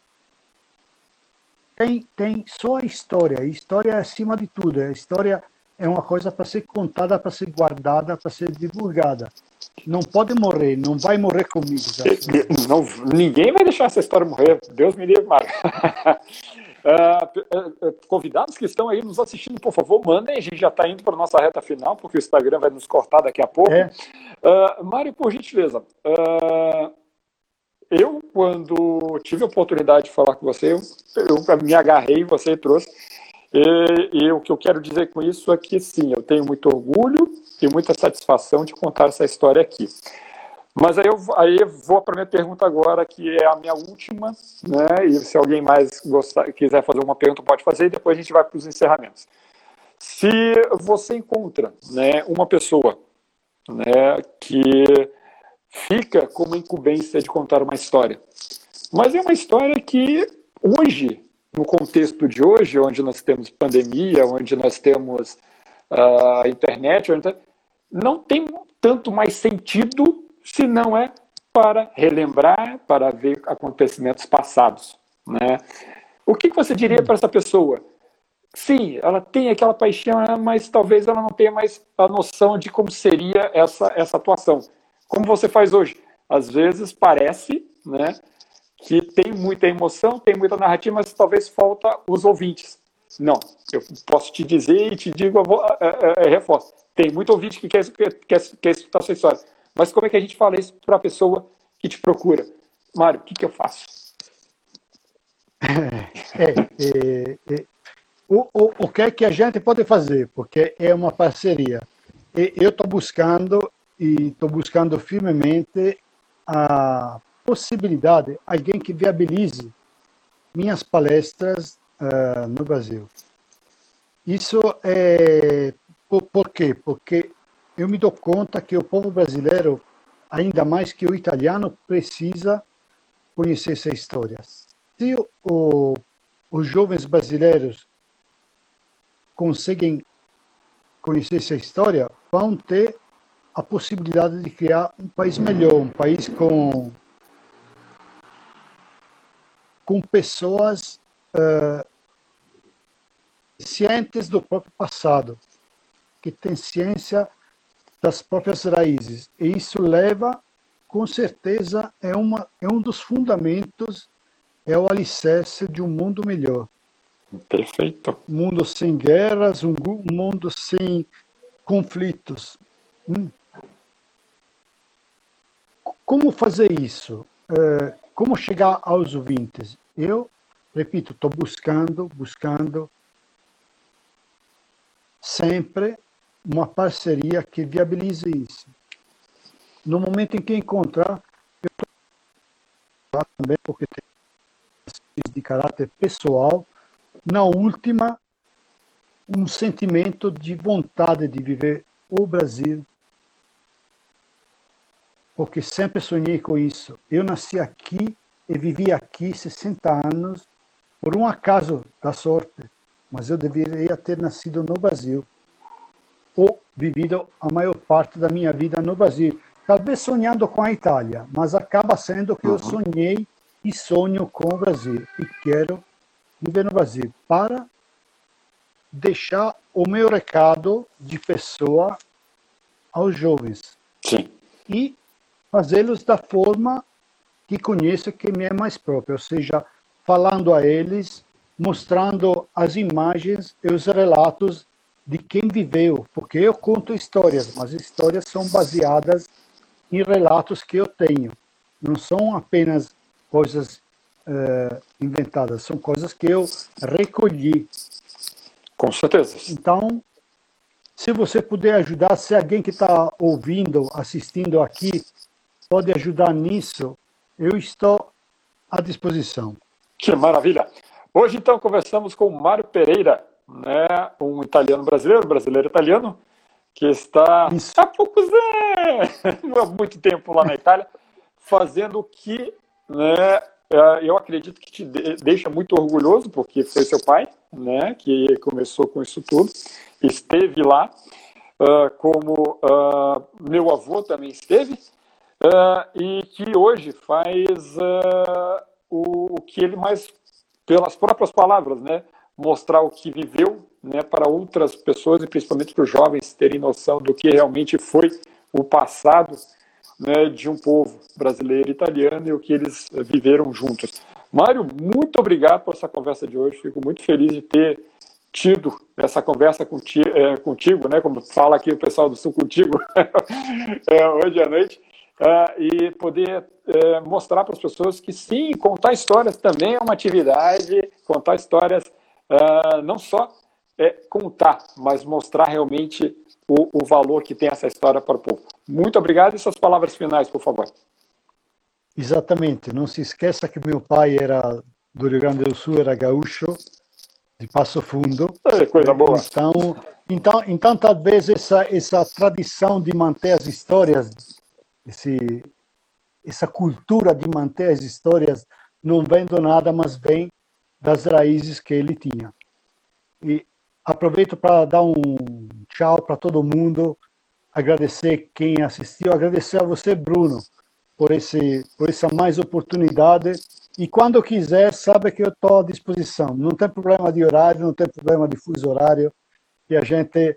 Tem, tem só a história. A história é acima de tudo. A história é uma coisa para ser contada, para ser guardada, para ser divulgada. Não pode morrer, não vai morrer comigo. Não, ninguém vai deixar essa história morrer. Deus me livre, Mário. Uh, convidados que estão aí nos assistindo, por favor, mandem. A gente já está indo para a nossa reta final, porque o Instagram vai nos cortar daqui a pouco. É. Uh, Mário, por gentileza, uh, eu, quando tive a oportunidade de falar com você, eu, eu me agarrei, você trouxe. E, e, o que eu quero dizer com isso é que, sim, eu tenho muito orgulho e muita satisfação de contar essa história aqui. Mas aí eu, aí eu vou para minha pergunta agora, que é a minha última, né? E se alguém mais gostar, quiser fazer uma pergunta, pode fazer, e depois a gente vai para os encerramentos. Se você encontra né, uma pessoa né, que fica com uma incumbência de contar uma história, mas é uma história que hoje, no contexto de hoje, onde nós temos pandemia, onde nós temos a uh, internet, não tem tanto mais sentido se não é para relembrar, para ver acontecimentos passados. Né? O que, você diria para essa pessoa? Sim, ela tem aquela paixão, mas talvez ela não tenha mais a noção de como seria essa, essa atuação. Como você faz hoje? Às vezes parece né, que tem muita emoção, tem muita narrativa, mas talvez falta os ouvintes. Não, eu posso te dizer e te digo, eu vou, é, é, reforço. Tem muito ouvinte que quer, quer, quer, escutar sua história. Mas como é que a gente fala isso para a pessoa que te procura? Mário, o que, que eu faço? É, é, é, o, o, o que é que a gente pode fazer? Porque é uma parceria. E eu estou buscando e estou buscando firmemente a possibilidade, alguém que viabilize minhas palestras uh, no Brasil. Isso é por, por quê? Porque eu me dou conta que o povo brasileiro ainda mais que o italiano precisa conhecer essa história. Se o, os jovens brasileiros conseguem conhecer essa história, vão ter a possibilidade de criar um país melhor, um país com com pessoas uh, cientes do próprio passado, que têm ciência das próprias raízes. E isso leva, com certeza, é, uma, é um dos fundamentos, é o alicerce de um mundo melhor. Perfeito. Um mundo sem guerras, um, mundo sem conflitos. Hum. Como fazer isso? Uh, como chegar aos ouvintes? Eu, repito, estou buscando, buscando sempre uma parceria que viabilize isso. No momento em que encontrar, eu estou também porque tem de caráter pessoal, na última, um sentimento de vontade de viver o Brasil, porque sempre sonhei com isso. Eu nasci aqui e vivi aqui 60 anos por um acaso da sorte, mas eu deveria ter nascido no Brasil ou vivido a maior parte da minha vida no Brasil. Talvez sonhando com a Itália, mas acaba sendo que eu uhum. sonhei e sonho com o Brasil e quero viver no Brasil para deixar o meu recado de pessoa aos jovens. Sim. E fazê-los da forma que conheço que me é mais própria, ou seja, falando a eles, mostrando as imagens e os relatos de quem viveu, porque eu conto histórias, mas histórias são baseadas em relatos que eu tenho, não são apenas coisas uh, inventadas, são coisas que eu recolhi. Com certeza. Então, se você puder ajudar, se alguém que está ouvindo, assistindo aqui, pode ajudar nisso, eu estou à disposição. Que maravilha! Hoje, então, conversamos com Mário Pereira, né, um italiano brasileiro, brasileiro italiano, que está Isso. há poucos anos, há muito tempo lá na Itália, fazendo o que né, é, eu acredito que te deixa muito orgulhoso, porque foi seu pai né, que começou com isso tudo, esteve lá, uh, como uh, meu avô também esteve, uh, e que hoje faz o, o, que ele mais, pelas próprias palavras, né, mostrar o que viveu né, para outras pessoas e principalmente para os jovens terem noção do que realmente foi o passado né, de um povo brasileiro e italiano e o que eles viveram juntos. Mário, muito obrigado por essa conversa de hoje. Fico muito feliz de ter tido essa conversa contigo, é, contigo né, como fala aqui o pessoal do Sul contigo é, hoje à noite. Uh, e poder uh, mostrar para as pessoas que sim, contar histórias também é uma atividade, contar histórias uh, não só é contar, mas mostrar realmente o, o, valor que tem essa história para o povo. Muito obrigado e suas palavras finais, por favor. Exatamente, não se esqueça que meu pai era do Rio Grande do Sul, era gaúcho, de Passo Fundo. É coisa boa. Então, então, então talvez essa, essa tradição de manter as histórias esse, essa cultura de manter as histórias não vem do nada, mas vem das raízes que ele tinha. E aproveito para dar um tchau para todo mundo, agradecer quem assistiu, agradecer a você, Bruno, por, esse, por essa mais oportunidade. E quando quiser, sabe que eu estou à disposição. Não tem problema de horário, não tem problema de fuso horário. E a gente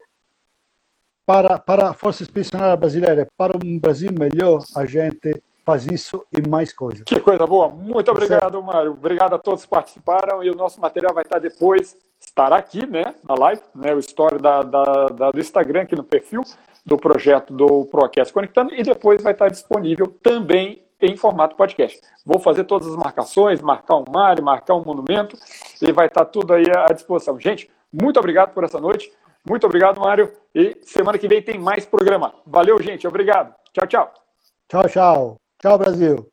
para, para a Força Expedicionária Brasileira, para um Brasil melhor, a gente faz isso e mais coisas. Que coisa boa. Muito obrigado, Mário. Obrigado a todos que participaram e o nosso material vai estar depois, estará aqui, né, na live, né, o story da, da, da, do Instagram aqui no perfil do projeto do Procast Conectando e depois vai estar disponível também em formato podcast. Vou fazer todas as marcações, marcar um Mário, marcar um monumento e vai estar tudo aí à disposição. Gente, muito obrigado por essa noite. Muito obrigado, Mário. E semana que vem tem mais programa. Valeu, gente. Obrigado. Tchau, tchau. Tchau, tchau. Tchau, Brasil.